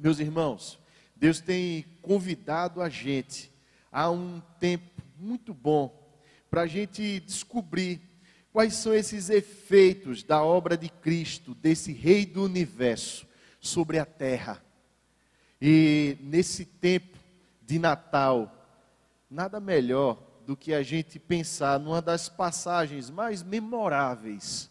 Meus irmãos, Deus tem convidado a gente há um tempo muito bom para a gente descobrir quais são esses efeitos da obra de Cristo, desse Rei do universo, sobre a terra. E nesse tempo de Natal, nada melhor do que a gente pensar numa das passagens mais memoráveis,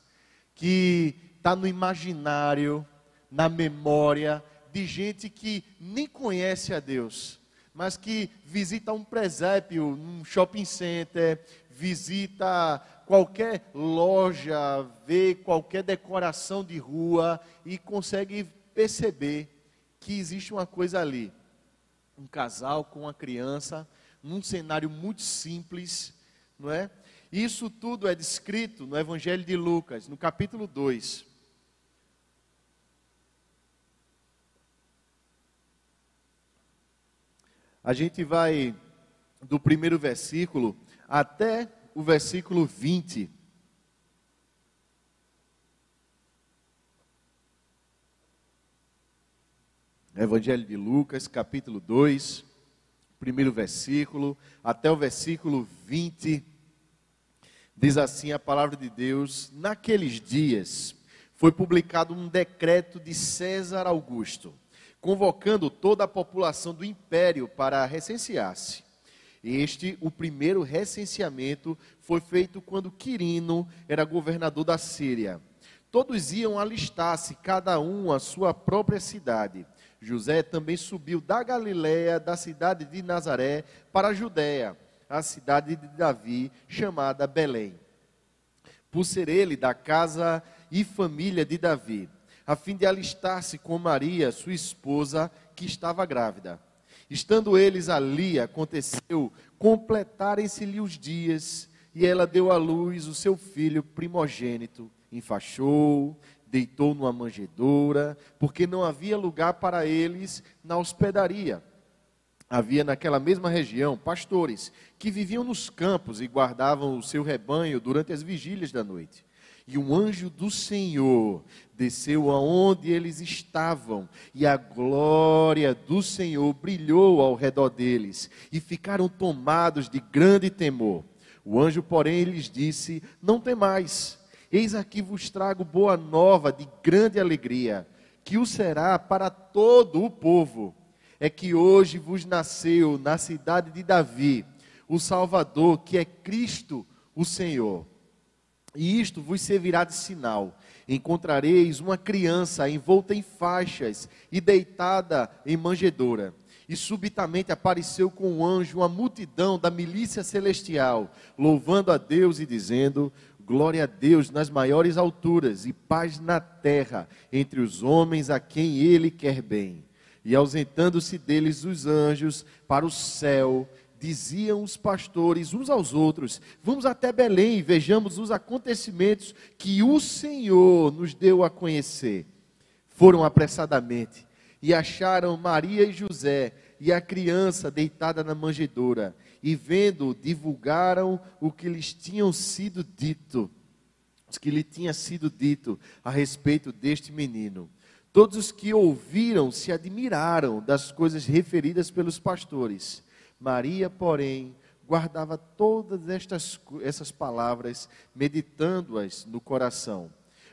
que está no imaginário, na memória de gente que nem conhece a Deus, mas que visita um presépio, um shopping center, visita qualquer loja, vê qualquer decoração de rua e consegue perceber que existe uma coisa ali. Um casal com uma criança, num cenário muito simples, não é? Isso tudo é descrito no Evangelho de Lucas, no capítulo 2. A gente vai do primeiro versículo até o versículo 20. Evangelho de Lucas, capítulo 2, primeiro versículo, até o versículo 20. Diz assim a palavra de Deus: Naqueles dias foi publicado um decreto de César Augusto convocando toda a população do império para recensear-se. Este, o primeiro recenseamento, foi feito quando Quirino era governador da Síria. Todos iam alistar-se, cada um a sua própria cidade. José também subiu da Galiléia, da cidade de Nazaré, para a Judéia, a cidade de Davi, chamada Belém. Por ser ele da casa e família de Davi a fim de alistar-se com Maria, sua esposa, que estava grávida. Estando eles ali, aconteceu completarem-se-lhe os dias, e ela deu à luz o seu filho primogênito, enfaixou, deitou numa manjedoura, porque não havia lugar para eles na hospedaria. Havia naquela mesma região pastores que viviam nos campos e guardavam o seu rebanho durante as vigílias da noite. E um anjo do Senhor desceu aonde eles estavam, e a glória do Senhor brilhou ao redor deles, e ficaram tomados de grande temor. O anjo, porém, lhes disse: Não temais, eis aqui vos trago boa nova de grande alegria, que o será para todo o povo. É que hoje vos nasceu na cidade de Davi o Salvador, que é Cristo o Senhor. E isto vos servirá de sinal: encontrareis uma criança envolta em faixas e deitada em manjedoura. E subitamente apareceu com um anjo uma multidão da milícia celestial, louvando a Deus e dizendo: Glória a Deus nas maiores alturas e paz na terra entre os homens a quem Ele quer bem. E ausentando-se deles os anjos para o céu, diziam os pastores uns aos outros: Vamos até Belém e vejamos os acontecimentos que o Senhor nos deu a conhecer. Foram apressadamente e acharam Maria e José e a criança deitada na manjedoura. E vendo, divulgaram o que lhes tinham sido dito, o que lhe tinha sido dito a respeito deste menino. Todos os que ouviram se admiraram das coisas referidas pelos pastores. Maria, porém, guardava todas estas essas palavras, meditando-as no coração.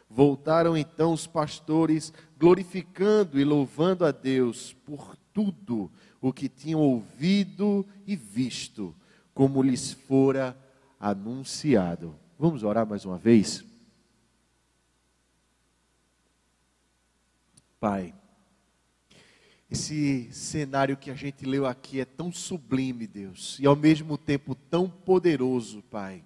Voltaram então os pastores, glorificando e louvando a Deus por tudo o que tinham ouvido e visto, como lhes fora anunciado. Vamos orar mais uma vez? Pai, esse cenário que a gente leu aqui é tão sublime, Deus, e ao mesmo tempo tão poderoso, Pai.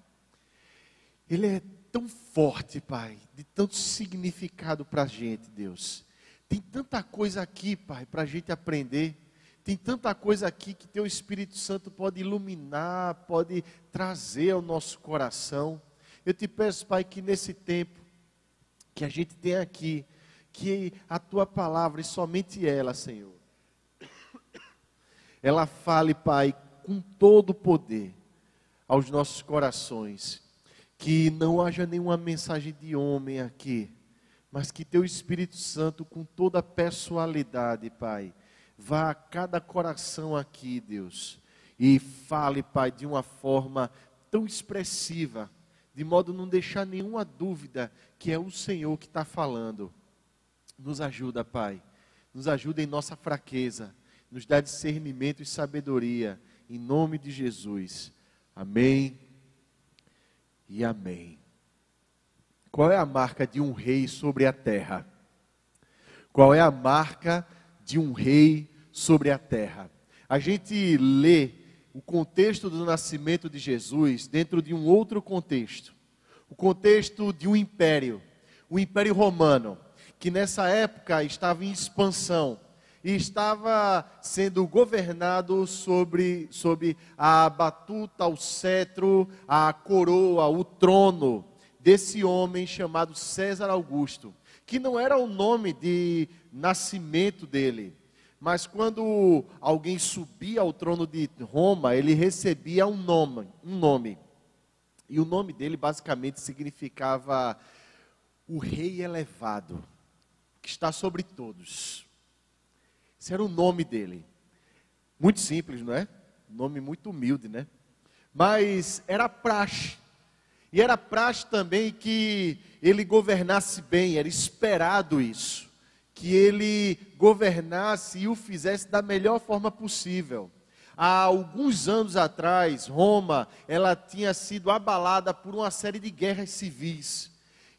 Ele é tão forte, Pai, de tanto significado para a gente, Deus. Tem tanta coisa aqui, Pai, para a gente aprender. Tem tanta coisa aqui que Teu Espírito Santo pode iluminar, pode trazer ao nosso coração. Eu te peço, Pai, que nesse tempo que a gente tem aqui, que a Tua palavra e somente ela, Senhor, ela fale, Pai, com todo o poder aos nossos corações. Que não haja nenhuma mensagem de homem aqui, mas que teu Espírito Santo, com toda a pessoalidade, Pai, vá a cada coração aqui, Deus, e fale, Pai, de uma forma tão expressiva, de modo a não deixar nenhuma dúvida que é o Senhor que está falando. Nos ajuda, Pai, nos ajuda em nossa fraqueza, nos dá discernimento e sabedoria, em nome de Jesus. Amém e amém. Qual é a marca de um rei sobre a terra? Qual é a marca de um rei sobre a terra? A gente lê o contexto do nascimento de Jesus dentro de um outro contexto. O contexto de um império, o Império Romano, que nessa época estava em expansão e estava sendo governado sobre, sobre a batuta, o cetro, a coroa, o trono desse homem chamado César Augusto, que não era o nome de nascimento dele, mas quando alguém subia ao trono de Roma, ele recebia um nome, um nome. E o nome dele basicamente significava o rei elevado, que está sobre todos. Esse era o nome dele. Muito simples, não é? Nome muito humilde, né? Mas era praxe e era praxe também que ele governasse bem, era esperado isso, que ele governasse e o fizesse da melhor forma possível. Há alguns anos atrás, Roma, ela tinha sido abalada por uma série de guerras civis.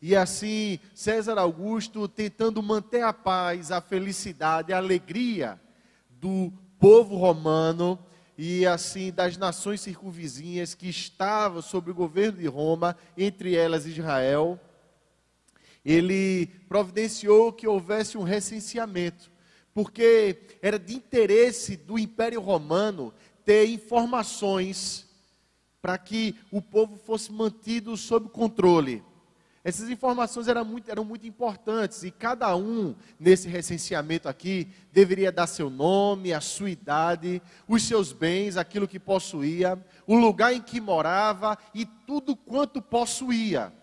E assim, César Augusto, tentando manter a paz, a felicidade, a alegria do povo romano, e assim das nações circunvizinhas que estavam sob o governo de Roma, entre elas Israel, ele providenciou que houvesse um recenseamento, porque era de interesse do Império Romano ter informações para que o povo fosse mantido sob controle. Essas informações eram muito, eram muito importantes e cada um nesse recenseamento aqui deveria dar seu nome, a sua idade, os seus bens, aquilo que possuía, o lugar em que morava e tudo quanto possuía.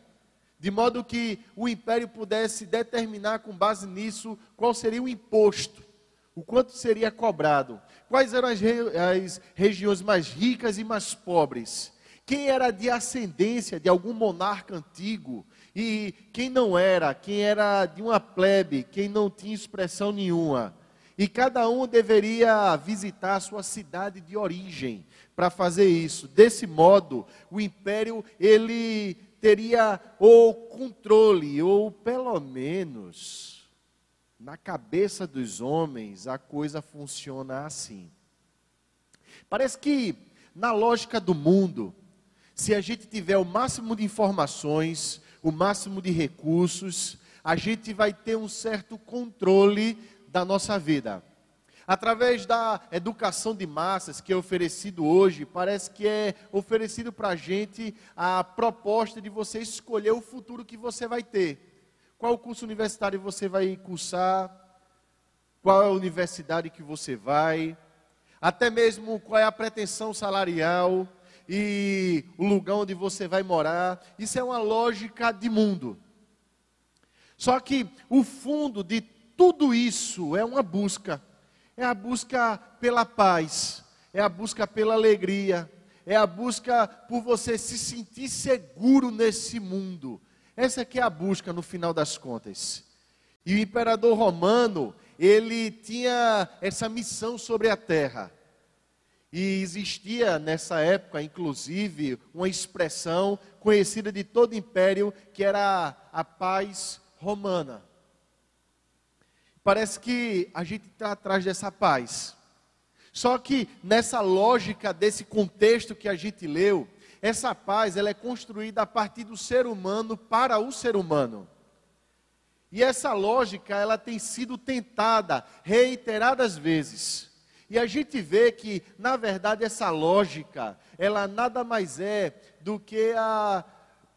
De modo que o império pudesse determinar com base nisso qual seria o imposto, o quanto seria cobrado, quais eram as, as regiões mais ricas e mais pobres, quem era de ascendência de algum monarca antigo e quem não era, quem era de uma plebe, quem não tinha expressão nenhuma. E cada um deveria visitar a sua cidade de origem para fazer isso. Desse modo, o império ele teria o controle, ou pelo menos na cabeça dos homens a coisa funciona assim. Parece que na lógica do mundo, se a gente tiver o máximo de informações, o máximo de recursos, a gente vai ter um certo controle da nossa vida. Através da educação de massas que é oferecido hoje, parece que é oferecido para a gente a proposta de você escolher o futuro que você vai ter. Qual curso universitário você vai cursar? Qual é a universidade que você vai? Até mesmo qual é a pretensão salarial? E o lugar onde você vai morar. Isso é uma lógica de mundo. Só que o fundo de tudo isso é uma busca. É a busca pela paz, é a busca pela alegria, é a busca por você se sentir seguro nesse mundo. Essa que é a busca no final das contas. E o imperador romano, ele tinha essa missão sobre a terra. E existia nessa época, inclusive, uma expressão conhecida de todo império, que era a paz romana. Parece que a gente está atrás dessa paz. Só que nessa lógica desse contexto que a gente leu, essa paz ela é construída a partir do ser humano para o ser humano. E essa lógica ela tem sido tentada reiteradas vezes. E a gente vê que, na verdade, essa lógica, ela nada mais é do que a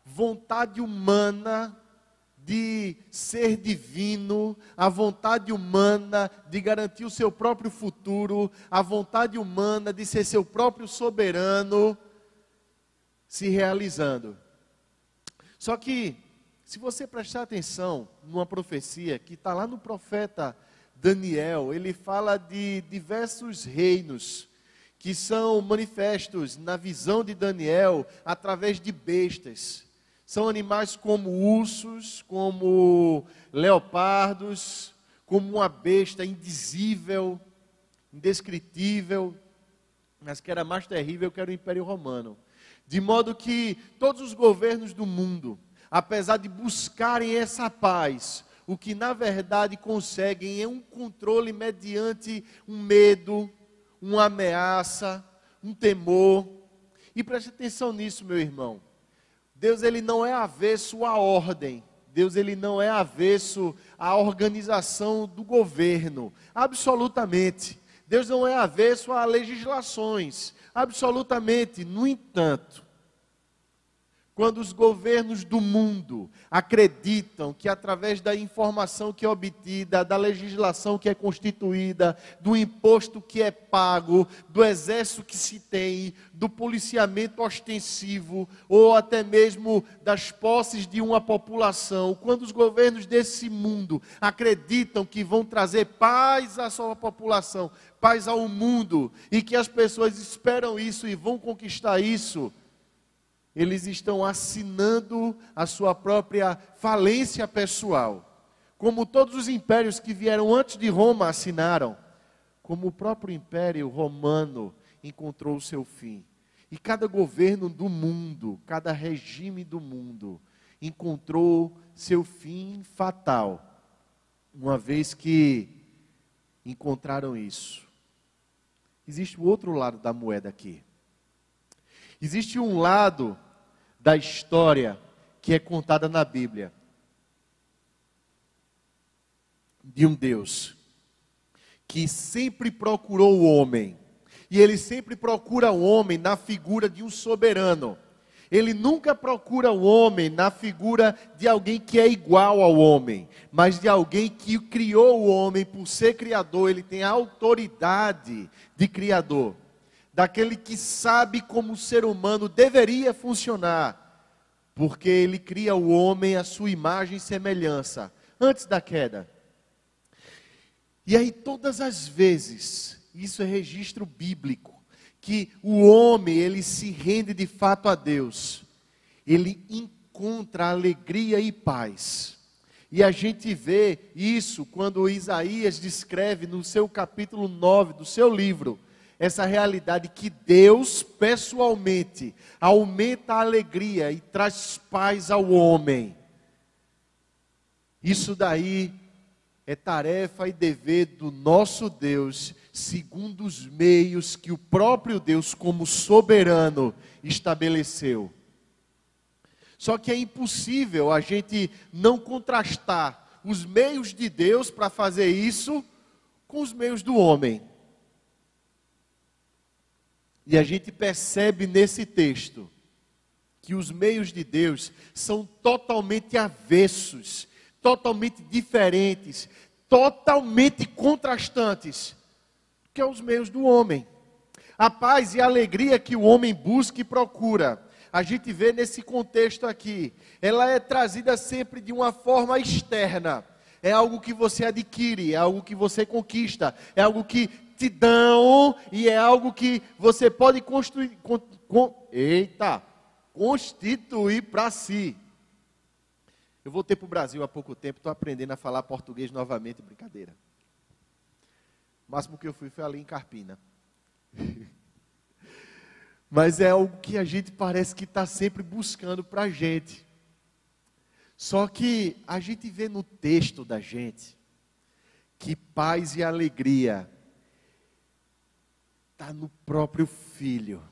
vontade humana de ser divino, a vontade humana de garantir o seu próprio futuro, a vontade humana de ser seu próprio soberano se realizando. Só que, Se você prestar atenção numa profecia que está lá no profeta Daniel, ele fala de diversos reinos que são manifestos na visão de Daniel através de bestas. São animais como ursos, como leopardos, como uma besta indizível, indescritível, mas que era mais terrível que era o Império Romano. De modo que todos os governos do mundo, apesar de buscarem essa paz, o que na verdade conseguem é um controle mediante um medo, uma ameaça, um temor. E preste atenção nisso, meu irmão. Deus ele não é avesso à ordem. Deus ele não é avesso à organização do governo, absolutamente. Deus não é avesso a legislações, absolutamente. No entanto, quando os governos do mundo acreditam que através da informação que é obtida, da legislação que é constituída, do imposto que é pago, do exército que se tem, do policiamento ostensivo ou até mesmo das posses de uma população, quando os governos desse mundo acreditam que vão trazer paz à sua população, paz ao mundo e que as pessoas esperam isso e vão conquistar isso, eles estão assinando a sua própria falência pessoal. Como todos os impérios que vieram antes de Roma assinaram, como o próprio império romano encontrou o seu fim. E cada governo do mundo, cada regime do mundo, encontrou seu fim fatal, uma vez que encontraram isso. Existe o outro lado da moeda aqui. Existe um lado da história que é contada na Bíblia de um Deus que sempre procurou o homem. E ele sempre procura o homem na figura de um soberano. Ele nunca procura o homem na figura de alguém que é igual ao homem, mas de alguém que criou o homem por ser criador, ele tem a autoridade de criador daquele que sabe como o ser humano deveria funcionar, porque ele cria o homem à sua imagem e semelhança, antes da queda. E aí, todas as vezes, isso é registro bíblico, que o homem, ele se rende de fato a Deus, ele encontra alegria e paz. E a gente vê isso quando Isaías descreve no seu capítulo 9 do seu livro, essa realidade que Deus pessoalmente aumenta a alegria e traz paz ao homem. Isso daí é tarefa e dever do nosso Deus, segundo os meios que o próprio Deus, como soberano, estabeleceu. Só que é impossível a gente não contrastar os meios de Deus para fazer isso com os meios do homem. E a gente percebe nesse texto que os meios de Deus são totalmente avessos, totalmente diferentes, totalmente contrastantes que os meios do homem. A paz e a alegria que o homem busca e procura, a gente vê nesse contexto aqui, ela é trazida sempre de uma forma externa. É algo que você adquire, é algo que você conquista, é algo que gratidão e é algo que você pode construir, con, con, eita, constituir para si. Eu voltei para o Brasil há pouco tempo, estou aprendendo a falar português novamente, brincadeira. O máximo que eu fui foi ali em Carpina. Mas é algo que a gente parece que está sempre buscando para a gente. Só que a gente vê no texto da gente que paz e alegria está no próprio Filho,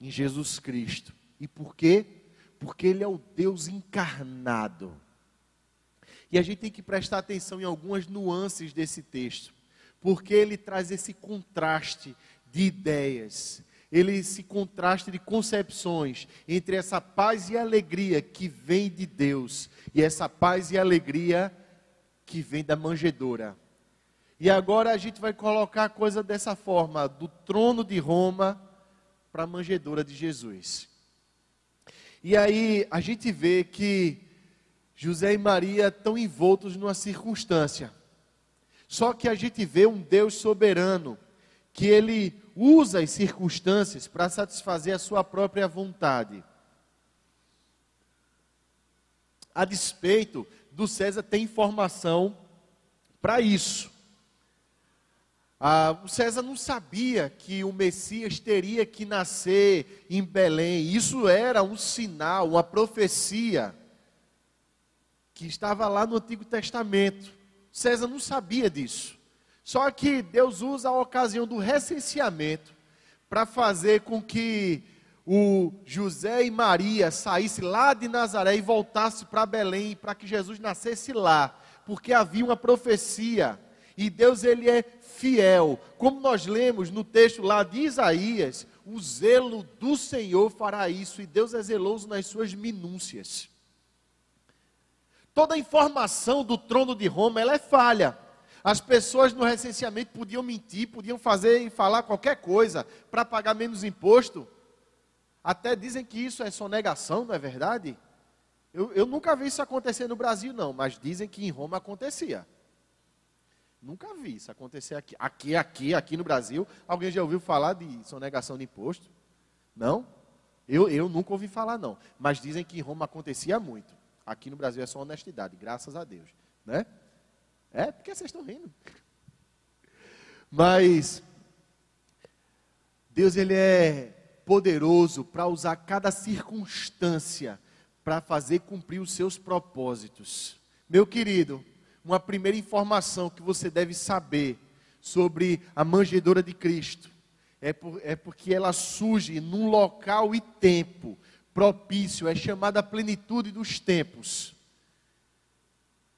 em Jesus Cristo. E por quê? Porque Ele é o Deus encarnado. E a gente tem que prestar atenção em algumas nuances desse texto, porque ele traz esse contraste de ideias, ele esse contraste de concepções entre essa paz e alegria que vem de Deus e essa paz e alegria que vem da manjedoura. E agora a gente vai colocar a coisa dessa forma, do trono de Roma para a manjedoura de Jesus. E aí a gente vê que José e Maria estão envoltos numa circunstância. Só que a gente vê um Deus soberano, que ele usa as circunstâncias para satisfazer a sua própria vontade. A despeito do César ter informação para isso. Ah, o César não sabia que o Messias teria que nascer em Belém. Isso era um sinal, uma profecia que estava lá no Antigo Testamento. César não sabia disso. Só que Deus usa a ocasião do recenseamento para fazer com que o José e Maria saíssem lá de Nazaré e voltassem para Belém para que Jesus nascesse lá, porque havia uma profecia e Deus ele é fiel. Como nós lemos no texto lá de Isaías, o zelo do Senhor fará isso e Deus é zeloso nas suas minúcias. Toda a informação do trono de Roma, ela é falha. As pessoas no recenseamento podiam mentir, podiam fazer e falar qualquer coisa para pagar menos imposto. Até dizem que isso é sonegação, não é verdade? Eu, eu nunca vi isso acontecer no Brasil, não, mas dizem que em Roma acontecia. Nunca vi isso acontecer aqui. Aqui, aqui, aqui no Brasil. Alguém já ouviu falar de sonegação de imposto? Não? Eu, eu nunca ouvi falar, não. Mas dizem que em Roma acontecia muito. Aqui no Brasil é só honestidade, graças a Deus. Né? É, porque vocês estão rindo. Mas Deus ele é poderoso para usar cada circunstância para fazer cumprir os seus propósitos. Meu querido, uma primeira informação que você deve saber sobre a manjedoura de Cristo é, por, é porque ela surge num local e tempo propício, é chamada a plenitude dos tempos.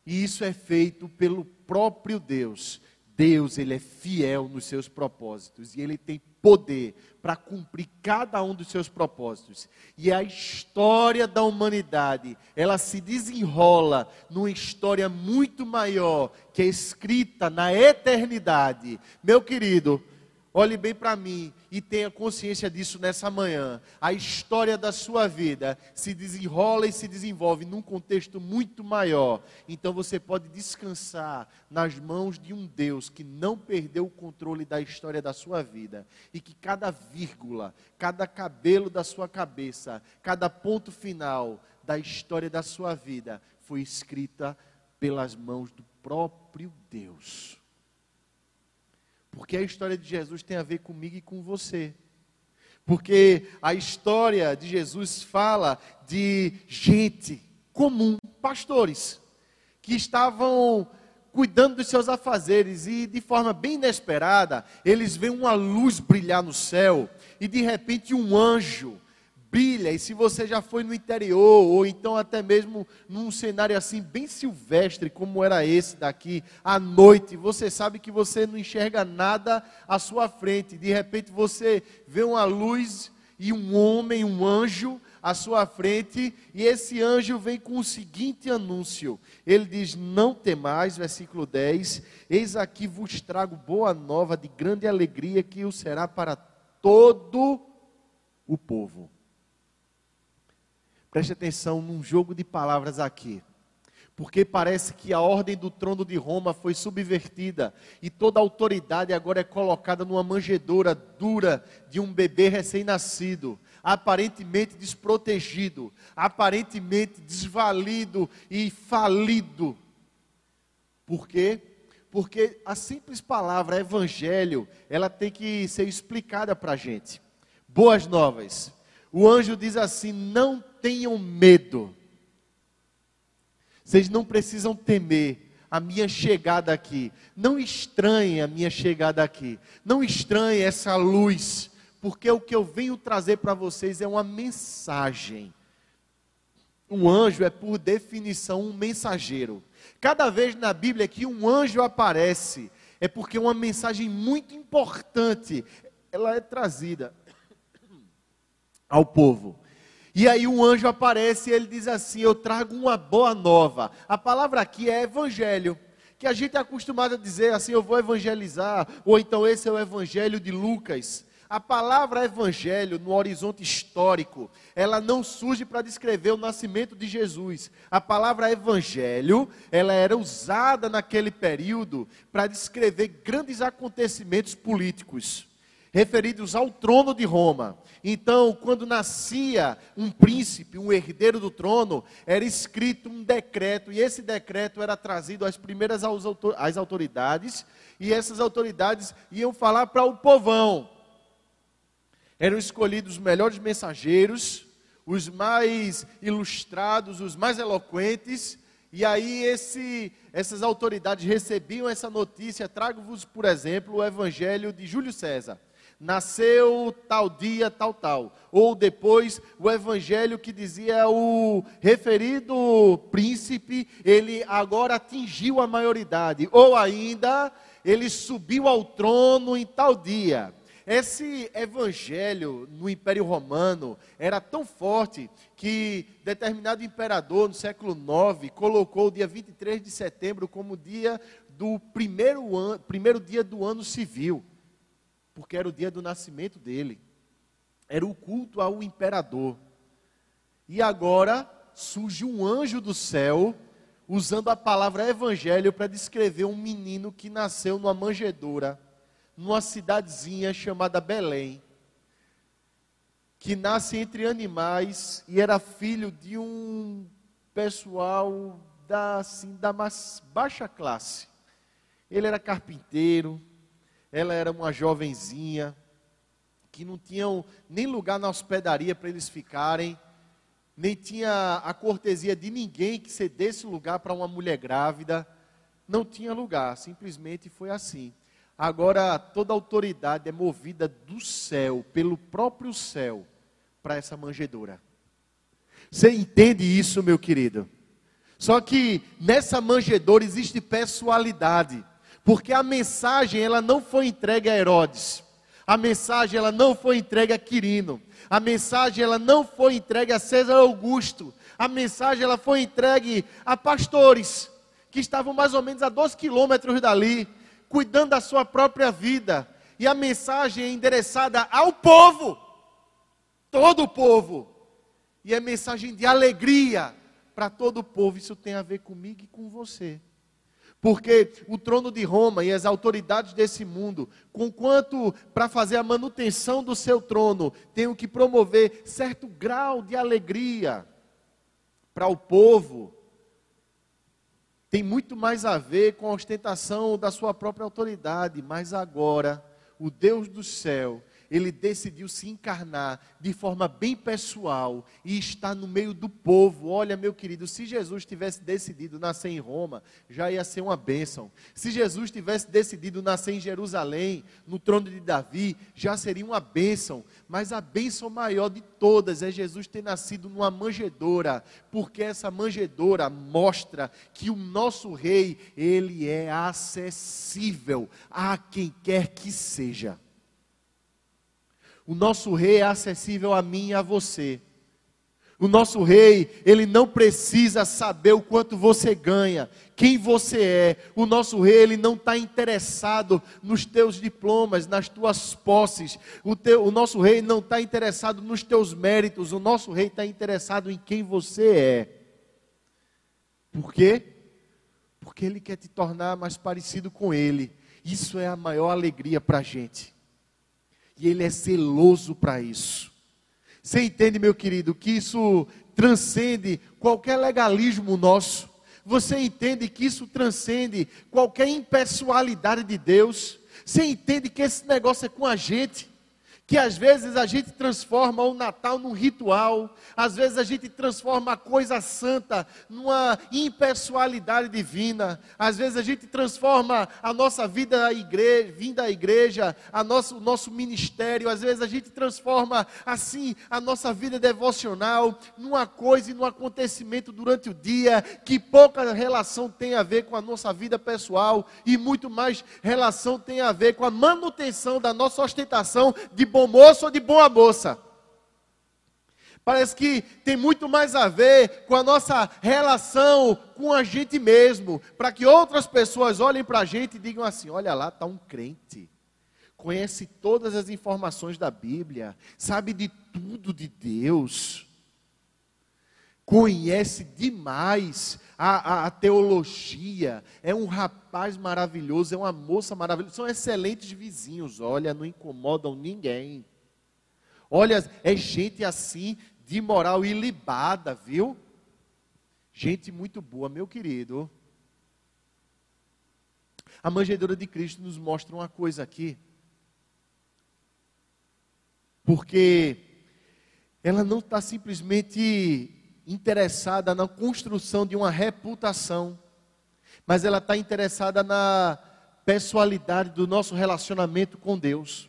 E isso é feito pelo próprio Deus. Deus, ele é fiel nos seus propósitos e ele tem poder para cumprir cada um dos seus propósitos. E a história da humanidade, ela se desenrola numa história muito maior, que é escrita na eternidade. Meu querido, Olhe bem para mim e tenha consciência disso nessa manhã. A história da sua vida se desenrola e se desenvolve num contexto muito maior. Então você pode descansar nas mãos de um Deus que não perdeu o controle da história da sua vida e que cada vírgula, cada cabelo da sua cabeça, cada ponto final da história da sua vida foi escrita pelas mãos do próprio Deus. Porque a história de Jesus tem a ver comigo e com você. Porque a história de Jesus fala de gente comum, pastores, que estavam cuidando dos seus afazeres e de forma bem inesperada, eles veem uma luz brilhar no céu e de repente um anjo brilha. E se você já foi no interior, ou então até mesmo num cenário assim bem silvestre, como era esse daqui, à noite, você sabe que você não enxerga nada à sua frente. De repente você vê uma luz e um homem, um anjo à sua frente, e esse anjo vem com o seguinte anúncio: ele diz: Não temais, versículo 10, eis aqui vos trago boa nova de grande alegria que o será para todo o povo. Preste atenção num jogo de palavras aqui. Porque parece que a ordem do trono de Roma foi subvertida e toda a autoridade agora é colocada numa manjedoura dura de um bebê recém-nascido, aparentemente desprotegido, aparentemente desvalido e falido. Por quê? Porque a simples palavra evangelho, ela tem que ser explicada para a gente. Boas novas. O anjo diz assim: não tenham medo. Vocês não precisam temer a minha chegada aqui. Não estranhem a minha chegada aqui. Não estranhem essa luz, porque o que eu venho trazer para vocês é uma mensagem. Um anjo é, por definição, um mensageiro. Cada vez na Bíblia que um anjo aparece, é porque uma mensagem muito importante ela é trazida ao povo. E aí um anjo aparece e ele diz assim: Eu trago uma boa nova. A palavra aqui é evangelho. Que a gente é acostumado a dizer assim: Eu vou evangelizar. Ou então esse é o evangelho de Lucas. a palavra evangelho no horizonte histórico, ela não surge para descrever o nascimento de Jesus. A palavra evangelho, ela era usada naquele período para descrever grandes acontecimentos políticos referidos ao trono de Roma. Então, quando nascia um príncipe, um herdeiro do trono, era escrito um decreto, e esse decreto era trazido às primeiras às autoridades, e essas autoridades iam falar para o povão. Eram escolhidos os melhores mensageiros, os mais ilustrados, os mais eloquentes, e aí esse, essas autoridades recebiam essa notícia. Trago-vos, por exemplo, o evangelho de Júlio César nasceu tal dia, tal, tal. Ou depois o evangelho que dizia o referido príncipe, ele agora atingiu a maioridade. Ou ainda, ele subiu ao trono em tal dia. Esse evangelho no Império Romano era tão forte que determinado imperador no século IX colocou o dia 23 de setembro como dia do primeiro, an, primeiro dia do ano civil porque era o dia do nascimento dele. Era o culto ao imperador. E agora surge um anjo do céu usando a palavra evangelho para descrever um menino que nasceu numa manjedoura, numa cidadezinha chamada Belém, que nasce entre animais e era filho de um pessoal da, assim, da mais baixa classe. Ele era carpinteiro, ela era uma jovenzinha, que não tinham nem lugar na hospedaria para eles ficarem, nem tinha a cortesia de ninguém que cedesse lugar para uma mulher grávida. Não tinha lugar, simplesmente foi assim. Agora, toda autoridade é movida do céu, pelo próprio céu, para essa manjedoura. Você entende isso, meu querido? Só que nessa manjedoura existe pessoalidade. Porque a mensagem ela não foi entregue a Herodes. A mensagem ela não foi entregue a Quirino. A mensagem ela não foi entregue a César Augusto. A mensagem ela foi entregue a pastores que estavam mais ou menos a dois quilômetros dali, cuidando da sua própria vida. E a mensagem é endereçada ao povo, todo o povo. E é mensagem de alegria para todo o povo. Isso tem a ver comigo e com você. Porque o trono de Roma e as autoridades desse mundo, conquanto para fazer a manutenção do seu trono, tenham que promover certo grau de alegria para o povo, tem muito mais a ver com a ostentação da sua própria autoridade, mas agora o Deus do céu ele decidiu se encarnar de forma bem pessoal e estar no meio do povo. Olha, meu querido, se Jesus tivesse decidido nascer em Roma, já ia ser uma bênção. Se Jesus tivesse decidido nascer em Jerusalém, no trono de Davi, já seria uma bênção. Mas a bênção maior de todas é Jesus ter nascido numa manjedoura, porque essa manjedoura mostra que o nosso rei, ele é acessível a quem quer que seja. O nosso rei é acessível a mim e a você. O nosso rei, ele não precisa saber o quanto você ganha, quem você é. O nosso rei, ele não está interessado nos teus diplomas, nas tuas posses. O, teu, o nosso rei não está interessado nos teus méritos. O nosso rei está interessado em quem você é. Por quê? Porque ele quer te tornar mais parecido com ele. Isso é a maior alegria para a gente. E Ele é zeloso para isso. Você entende, meu querido, que isso transcende qualquer legalismo nosso. Você entende que isso transcende qualquer impessoalidade de Deus. Você entende que esse negócio é com a gente que às vezes a gente transforma o Natal num ritual, às vezes a gente transforma a coisa santa numa impessoalidade divina, às vezes a gente transforma a nossa vida à igreja, vinda à igreja, a nosso, o nosso ministério, às vezes a gente transforma assim a nossa vida devocional numa coisa e num acontecimento durante o dia que pouca relação tem a ver com a nossa vida pessoal e muito mais relação tem a ver com a manutenção da nossa ostentação de bom moço ou de boa moça. Parece que tem muito mais a ver com a nossa relação com a gente mesmo, para que outras pessoas olhem para a gente e digam assim: olha lá, está um crente. conhece todas as informações da Bíblia, sabe de tudo de Deus, conhece demais a, a, a, teologia, é um rapaz maravilhoso, é uma moça maravilhosa, são excelentes vizinhos, olha, não incomodam ninguém. Olha, é gente assim, de moral ilibada, viu? Gente muito boa, meu querido. A manjedoura de Cristo nos mostra uma coisa aqui. Porque ela não está simplesmente interessada na construção de uma reputação, mas ela está interessada na pessoalidade do nosso relacionamento com Deus.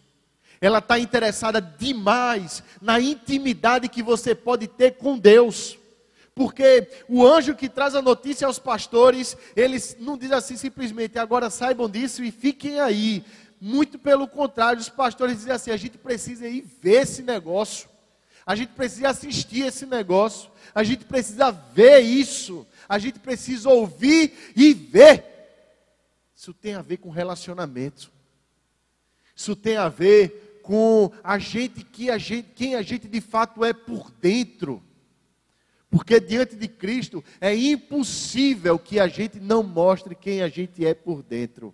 Ela está interessada demais na intimidade que você pode ter com Deus. Porque o anjo que traz a notícia aos pastores, eles não diz assim simplesmente, agora saibam disso e fiquem aí. Muito pelo contrário, os pastores dizem assim: a gente precisa ir ver esse negócio, a gente precisa assistir esse negócio, a gente precisa ver isso, a gente precisa ouvir e ver. Isso tem a ver com relacionamento, isso tem a ver com a gente, que a gente quem a gente de fato é por dentro. Porque diante de Cristo é impossível que a gente não mostre quem a gente é por dentro.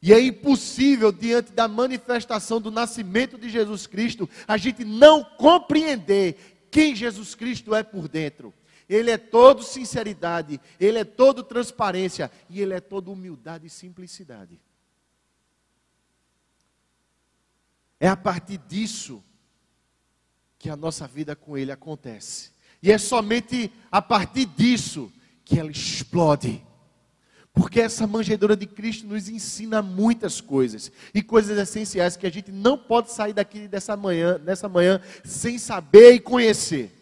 E é impossível, diante da manifestação do nascimento de Jesus Cristo, a gente não compreender quem Jesus Cristo é por dentro. Ele é todo sinceridade, ele é todo transparência e ele é todo humildade e simplicidade. É a partir disso que a nossa vida com ele acontece. E é somente a partir disso que ela explode. Porque essa manjedoura de Cristo nos ensina muitas coisas e coisas essenciais que a gente não pode sair daqui dessa manhã, nessa manhã sem saber e conhecer.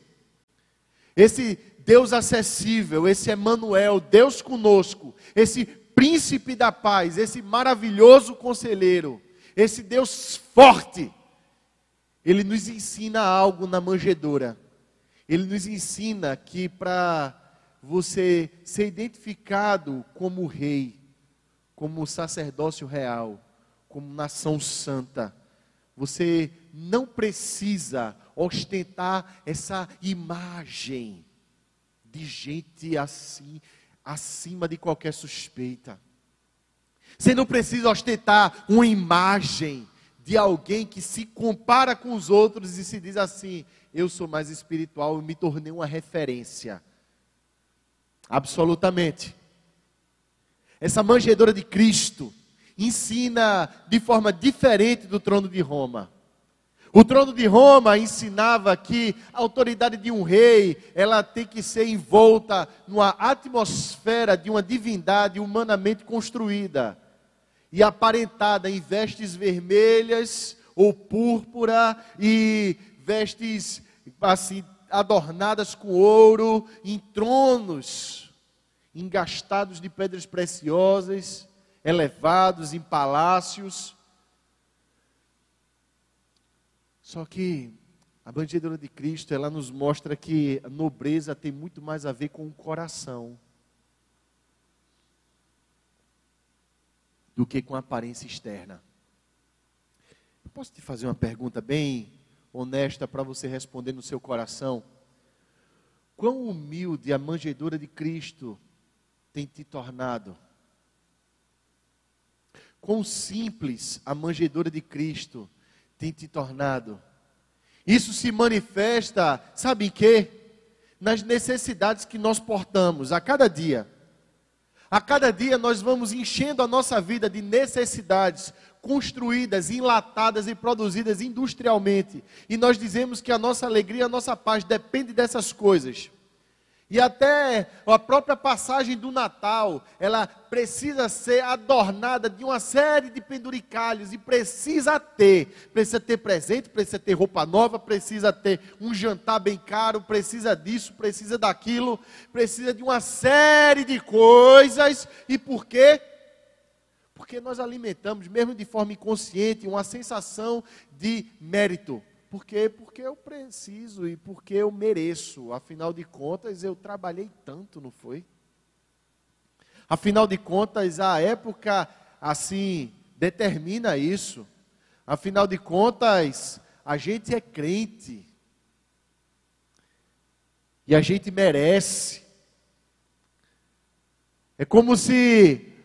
Esse Deus acessível, esse Emanuel, Deus conosco, esse príncipe da paz, esse maravilhoso conselheiro, esse Deus forte, ele nos ensina algo na manjedoura ele nos ensina que para você ser identificado como rei, como sacerdócio real, como nação santa, você não precisa ostentar essa imagem de gente assim, acima de qualquer suspeita. Você não precisa ostentar uma imagem de alguém que se compara com os outros e se diz assim: eu sou mais espiritual e me tornei uma referência. Absolutamente. Essa manjedoura de Cristo ensina de forma diferente do trono de Roma. O trono de Roma ensinava que a autoridade de um rei, ela tem que ser envolta numa atmosfera de uma divindade humanamente construída e aparentada em vestes vermelhas ou púrpura e vestes assim, adornadas com ouro, em tronos, engastados de pedras preciosas, elevados em palácios. Só que a bandidura de Cristo, ela nos mostra que a nobreza tem muito mais a ver com o coração do que com a aparência externa. Posso te fazer uma pergunta bem honesta para você responder no seu coração. Quão humilde a manjedoura de Cristo tem te tornado? Quão simples a manjedoura de Cristo tem te tornado? Isso se manifesta, sabe em quê? Nas necessidades que nós portamos a cada dia. A cada dia nós vamos enchendo a nossa vida de necessidades construídas, enlatadas e produzidas industrialmente. E nós dizemos que a nossa alegria, a nossa paz depende dessas coisas. E até a própria passagem do Natal, ela precisa ser adornada de uma série de penduricalhos e precisa ter, precisa ter presente, precisa ter roupa nova, precisa ter um jantar bem caro, precisa disso, precisa daquilo, precisa de uma série de coisas. E por quê? Porque nós alimentamos, mesmo de forma inconsciente, uma sensação de mérito. Por quê? Porque eu preciso e porque eu mereço. Afinal de contas, eu trabalhei tanto, não foi? Afinal de contas, a época assim determina isso. Afinal de contas, a gente é crente. E a gente merece. É como se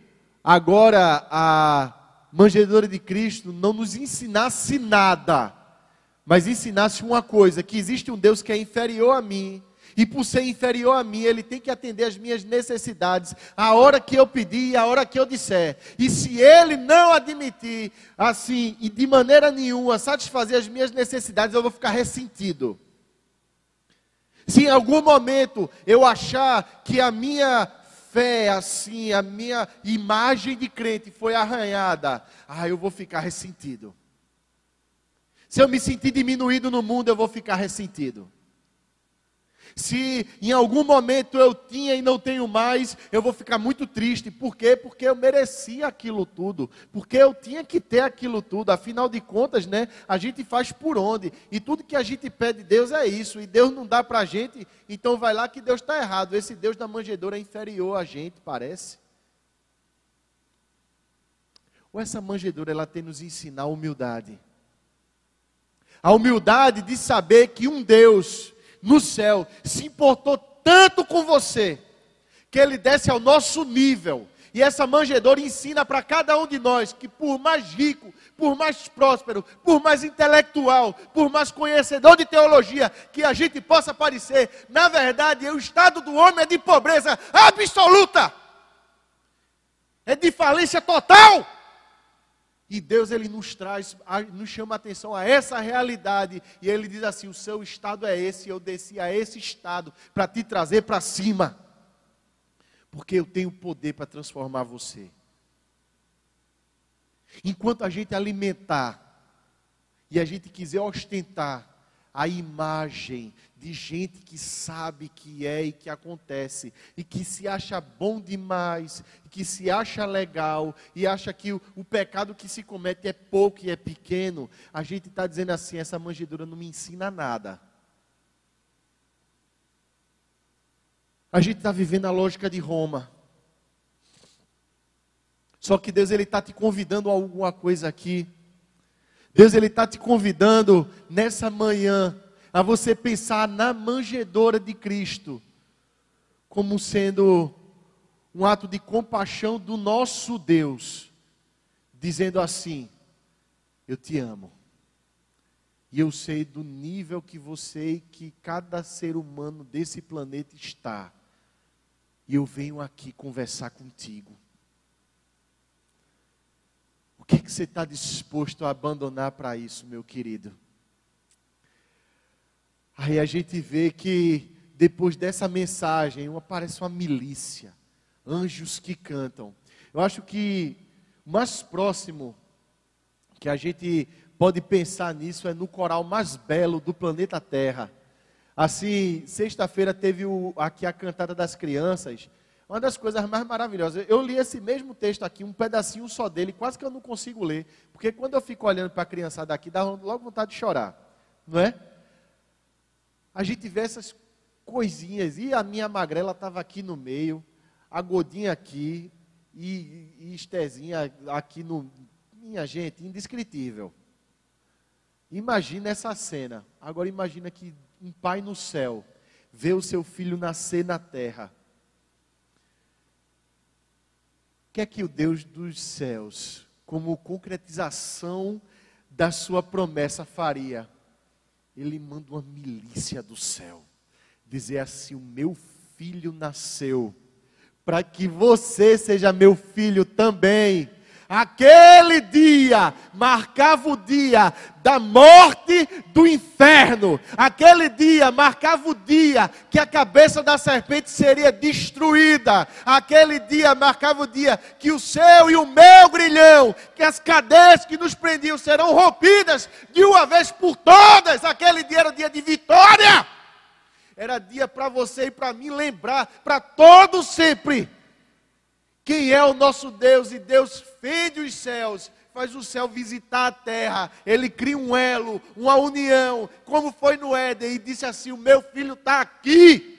agora a manjedoura de Cristo não nos ensinasse nada, mas ensinasse uma coisa: que existe um Deus que é inferior a mim, e por ser inferior a mim, ele tem que atender as minhas necessidades, a hora que eu pedir e a hora que eu disser. E se ele não admitir, assim, e de maneira nenhuma satisfazer as minhas necessidades, eu vou ficar ressentido. Se em algum momento eu achar que a minha fé, assim, a minha imagem de crente foi arranhada, ah, eu vou ficar ressentido. Se eu me sentir diminuído no mundo, eu vou ficar ressentido. Se em algum momento eu tinha e não tenho mais, eu vou ficar muito triste. Por quê? Porque eu merecia aquilo tudo. Porque eu tinha que ter aquilo tudo. Afinal de contas, né? A gente faz por onde? E tudo que a gente pede de Deus é isso. E Deus não dá para a gente, então vai lá que Deus está errado. Esse Deus da manjedoura é inferior a gente, parece. Ou essa manjedoura ela tem nos ensinar humildade. A humildade de saber que um Deus no céu se importou tanto com você, que ele desce ao nosso nível. E essa manjedoura ensina para cada um de nós que, por mais rico, por mais próspero, por mais intelectual, por mais conhecedor de teologia que a gente possa parecer, na verdade, o estado do homem é de pobreza absoluta, é de falência total. E Deus ele nos traz, nos chama a atenção a essa realidade. E ele diz assim: o seu estado é esse, eu desci a esse estado para te trazer para cima. Porque eu tenho poder para transformar você. Enquanto a gente alimentar e a gente quiser ostentar a imagem de gente que sabe que é e que acontece, e que se acha bom demais, que se acha legal, e acha que o, o pecado que se comete é pouco e é pequeno, a gente está dizendo assim: essa manjedoura não me ensina nada. A gente está vivendo a lógica de Roma. Só que Deus ele está te convidando a alguma coisa aqui. Deus ele está te convidando nessa manhã a você pensar na manjedoura de Cristo como sendo um ato de compaixão do nosso Deus, dizendo assim: Eu te amo. E eu sei do nível que você e que cada ser humano desse planeta está. E eu venho aqui conversar contigo. O que, é que você está disposto a abandonar para isso, meu querido? Aí a gente vê que depois dessa mensagem aparece uma milícia, anjos que cantam. Eu acho que mais próximo que a gente pode pensar nisso é no coral mais belo do planeta Terra. Assim, sexta-feira teve o, aqui a cantada das crianças. Uma das coisas mais maravilhosas. Eu li esse mesmo texto aqui, um pedacinho só dele, quase que eu não consigo ler. Porque quando eu fico olhando para a criançada daqui, dá logo vontade de chorar. Não é? A gente vê essas coisinhas. E a minha magrela estava aqui no meio, a Godinha aqui, e, e Estezinha aqui no. Minha gente, indescritível. Imagina essa cena. Agora imagina que um pai no céu vê o seu filho nascer na terra. O que é que o Deus dos céus, como concretização da sua promessa, faria? Ele manda uma milícia do céu dizer assim: O meu filho nasceu, para que você seja meu filho também. Aquele dia marcava o dia da morte do inferno. Aquele dia marcava o dia que a cabeça da serpente seria destruída. Aquele dia marcava o dia que o seu e o meu grilhão, que as cadeias que nos prendiam serão rompidas de uma vez por todas. Aquele dia era o dia de vitória. Era dia para você e para mim lembrar para todo sempre quem é o nosso Deus? E Deus fez os céus, faz o céu visitar a terra. Ele cria um elo, uma união, como foi no Éden, e disse assim: O meu filho está aqui.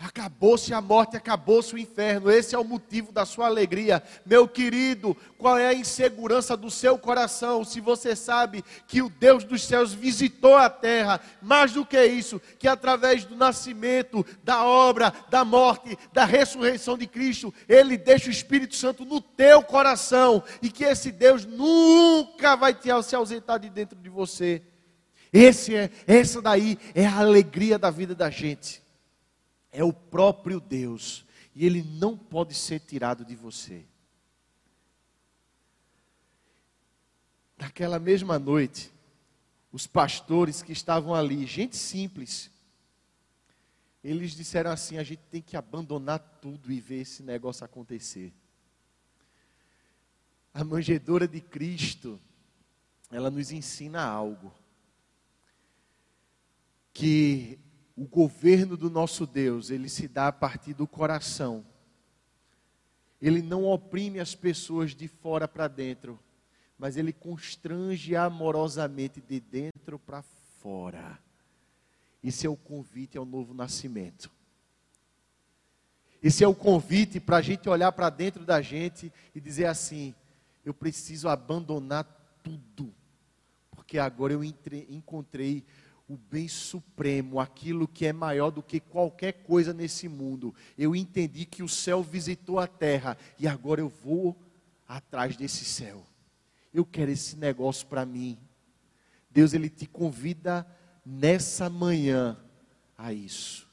Acabou-se a morte, acabou-se o inferno. Esse é o motivo da sua alegria. Meu querido, qual é a insegurança do seu coração? Se você sabe que o Deus dos céus visitou a terra, mais do que isso, que através do nascimento, da obra, da morte, da ressurreição de Cristo, Ele deixa o Espírito Santo no teu coração e que esse Deus nunca vai te se ausentar de dentro de você. Esse é, essa daí é a alegria da vida da gente é o próprio Deus e ele não pode ser tirado de você. Naquela mesma noite, os pastores que estavam ali, gente simples, eles disseram assim: a gente tem que abandonar tudo e ver esse negócio acontecer. A manjedoura de Cristo, ela nos ensina algo. Que o governo do nosso Deus, ele se dá a partir do coração. Ele não oprime as pessoas de fora para dentro, mas ele constrange amorosamente de dentro para fora. Esse é o convite ao novo nascimento. Esse é o convite para a gente olhar para dentro da gente e dizer assim: eu preciso abandonar tudo, porque agora eu entre, encontrei o bem supremo, aquilo que é maior do que qualquer coisa nesse mundo. Eu entendi que o céu visitou a terra e agora eu vou atrás desse céu. Eu quero esse negócio para mim. Deus ele te convida nessa manhã a isso.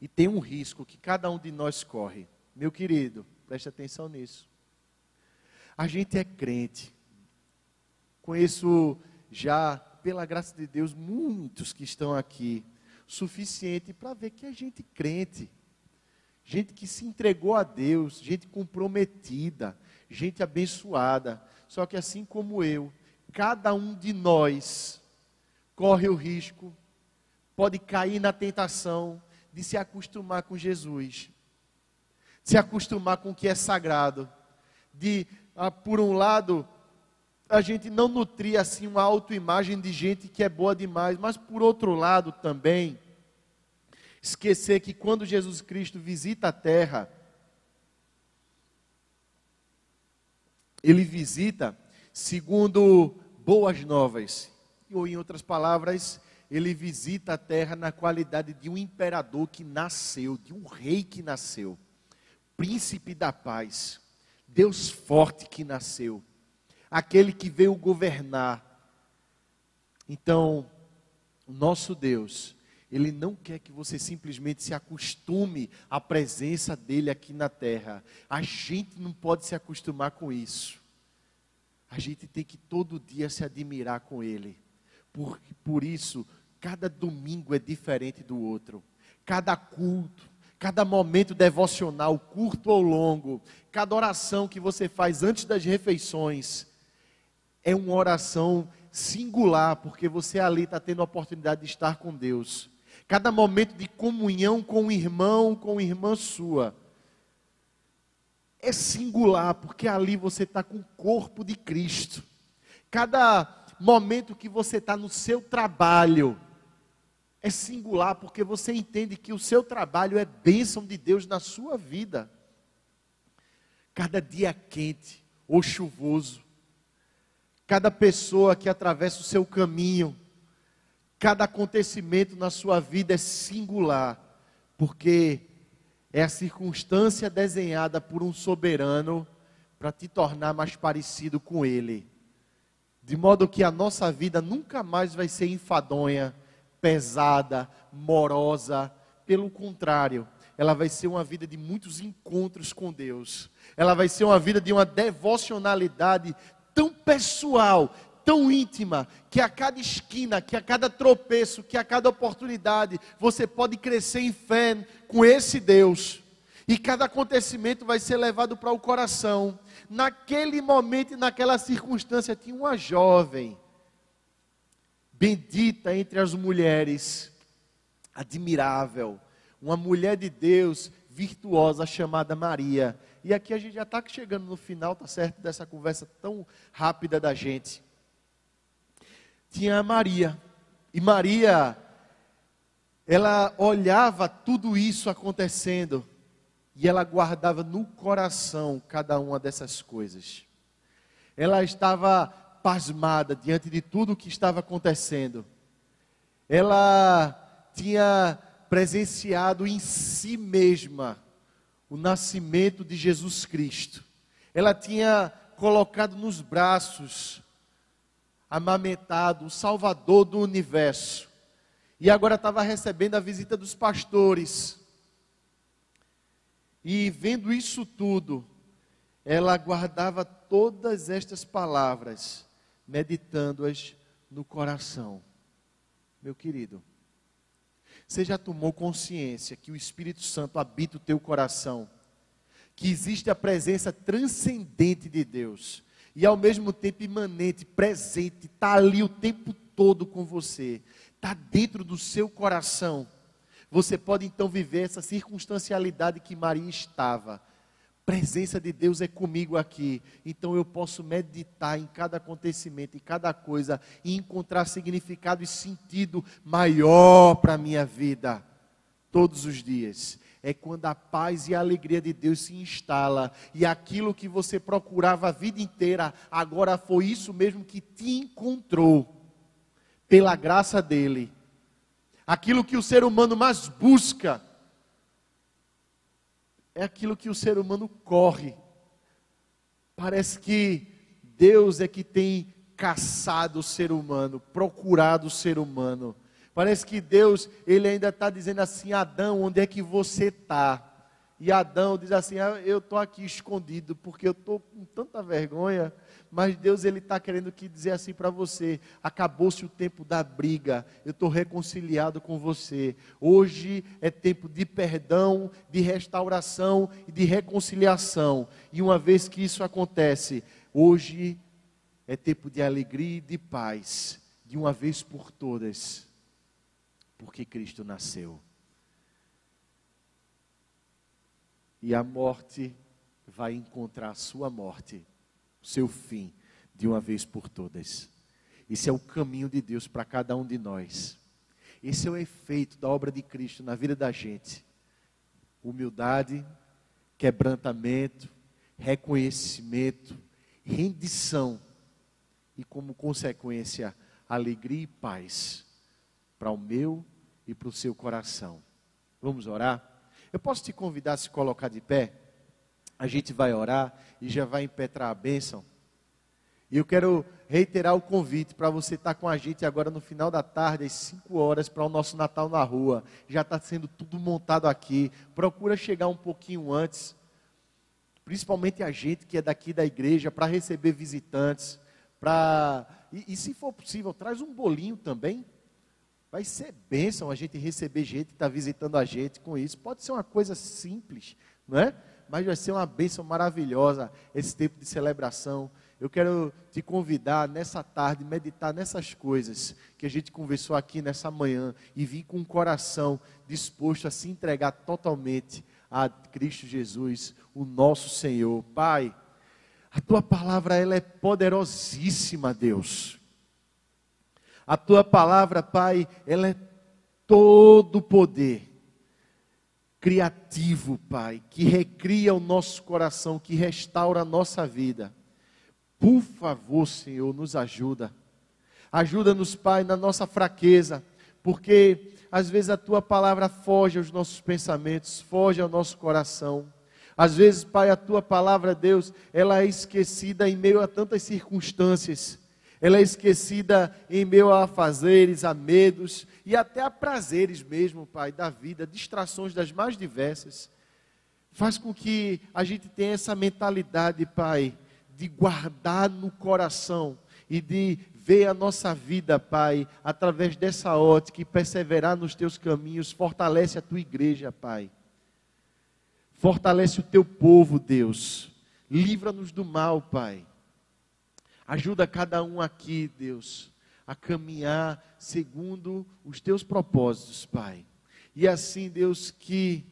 E tem um risco que cada um de nós corre. Meu querido, preste atenção nisso. A gente é crente. Conheço já pela graça de Deus, muitos que estão aqui, suficiente para ver que é gente crente, gente que se entregou a Deus, gente comprometida, gente abençoada. Só que assim como eu, cada um de nós corre o risco, pode cair na tentação de se acostumar com Jesus, de se acostumar com o que é sagrado, de, ah, por um lado, a gente não nutrir assim uma autoimagem de gente que é boa demais, mas por outro lado também, esquecer que quando Jesus Cristo visita a terra, ele visita segundo boas novas, ou em outras palavras, ele visita a terra na qualidade de um imperador que nasceu, de um rei que nasceu, príncipe da paz, Deus forte que nasceu aquele que veio governar. Então, o nosso Deus, ele não quer que você simplesmente se acostume à presença dele aqui na terra. A gente não pode se acostumar com isso. A gente tem que todo dia se admirar com ele. Por, por isso, cada domingo é diferente do outro. Cada culto, cada momento devocional, curto ou longo, cada oração que você faz antes das refeições, é uma oração singular, porque você ali está tendo a oportunidade de estar com Deus. Cada momento de comunhão com o irmão, com a irmã sua, é singular, porque ali você está com o corpo de Cristo. Cada momento que você está no seu trabalho, é singular, porque você entende que o seu trabalho é bênção de Deus na sua vida. Cada dia quente ou chuvoso, cada pessoa que atravessa o seu caminho, cada acontecimento na sua vida é singular, porque é a circunstância desenhada por um soberano para te tornar mais parecido com ele. De modo que a nossa vida nunca mais vai ser enfadonha, pesada, morosa. Pelo contrário, ela vai ser uma vida de muitos encontros com Deus. Ela vai ser uma vida de uma devocionalidade tão pessoal, tão íntima, que a cada esquina, que a cada tropeço, que a cada oportunidade, você pode crescer em fé com esse Deus. E cada acontecimento vai ser levado para o coração. Naquele momento naquela circunstância, tinha uma jovem, bendita entre as mulheres, admirável, uma mulher de Deus, virtuosa, chamada Maria. E aqui a gente já está chegando no final, tá certo, dessa conversa tão rápida da gente. Tinha a Maria. E Maria, ela olhava tudo isso acontecendo e ela guardava no coração cada uma dessas coisas. Ela estava pasmada diante de tudo o que estava acontecendo. Ela tinha presenciado em si mesma o nascimento de Jesus Cristo. Ela tinha colocado nos braços, amamentado, o Salvador do universo. E agora estava recebendo a visita dos pastores. E vendo isso tudo, ela guardava todas estas palavras, meditando-as no coração. Meu querido, você já tomou consciência que o Espírito Santo habita o teu coração? Que existe a presença transcendente de Deus e ao mesmo tempo imanente, presente, está ali o tempo todo com você, está dentro do seu coração. Você pode então viver essa circunstancialidade que Maria estava. Presença de Deus é comigo aqui, então eu posso meditar em cada acontecimento, em cada coisa e encontrar significado e sentido maior para a minha vida todos os dias. É quando a paz e a alegria de Deus se instala e aquilo que você procurava a vida inteira, agora foi isso mesmo que te encontrou pela graça dele. Aquilo que o ser humano mais busca é aquilo que o ser humano corre. Parece que Deus é que tem caçado o ser humano, procurado o ser humano. Parece que Deus, ele ainda está dizendo assim: Adão, onde é que você está? E Adão diz assim: ah, Eu estou aqui escondido porque eu estou com tanta vergonha mas Deus ele está querendo que dizer assim para você: acabou-se o tempo da briga, eu estou reconciliado com você. Hoje é tempo de perdão, de restauração e de reconciliação. E uma vez que isso acontece, hoje é tempo de alegria e de paz, de uma vez por todas, porque Cristo nasceu. E a morte vai encontrar a sua morte seu fim de uma vez por todas. Esse é o caminho de Deus para cada um de nós. Esse é o efeito da obra de Cristo na vida da gente. Humildade, quebrantamento, reconhecimento, rendição e, como consequência, alegria e paz para o meu e para o seu coração. Vamos orar? Eu posso te convidar a se colocar de pé? A gente vai orar e já vai impetrar a bênção. E eu quero reiterar o convite para você estar com a gente agora no final da tarde, às 5 horas, para o nosso Natal na rua. Já está sendo tudo montado aqui. Procura chegar um pouquinho antes, principalmente a gente que é daqui da igreja, para receber visitantes. Pra... E, e, se for possível, traz um bolinho também. Vai ser bênção a gente receber gente que está visitando a gente com isso. Pode ser uma coisa simples, não é? Mas vai ser uma bênção maravilhosa esse tempo de celebração. Eu quero te convidar nessa tarde, meditar nessas coisas que a gente conversou aqui nessa manhã e vir com o coração disposto a se entregar totalmente a Cristo Jesus, o nosso Senhor. Pai, a tua palavra ela é poderosíssima, Deus. A tua palavra, Pai, ela é todo poder criativo, Pai, que recria o nosso coração, que restaura a nossa vida. Por favor, Senhor, nos ajuda. Ajuda-nos, Pai, na nossa fraqueza, porque às vezes a tua palavra foge aos nossos pensamentos, foge ao nosso coração. Às vezes, Pai, a tua palavra, Deus, ela é esquecida em meio a tantas circunstâncias ela é esquecida em meio a fazeres, a medos e até a prazeres mesmo, Pai, da vida, distrações das mais diversas. Faz com que a gente tenha essa mentalidade, Pai, de guardar no coração e de ver a nossa vida, Pai, através dessa ótica e perseverar nos teus caminhos. Fortalece a tua igreja, Pai. Fortalece o teu povo, Deus. Livra-nos do mal, Pai. Ajuda cada um aqui, Deus, a caminhar segundo os teus propósitos, Pai. E assim, Deus, que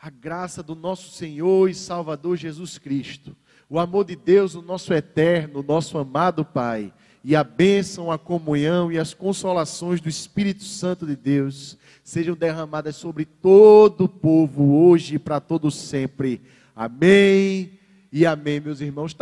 a graça do nosso Senhor e Salvador Jesus Cristo, o amor de Deus, o nosso eterno, o nosso amado Pai, e a bênção, a comunhão e as consolações do Espírito Santo de Deus sejam derramadas sobre todo o povo, hoje e para todo sempre. Amém e amém, meus irmãos.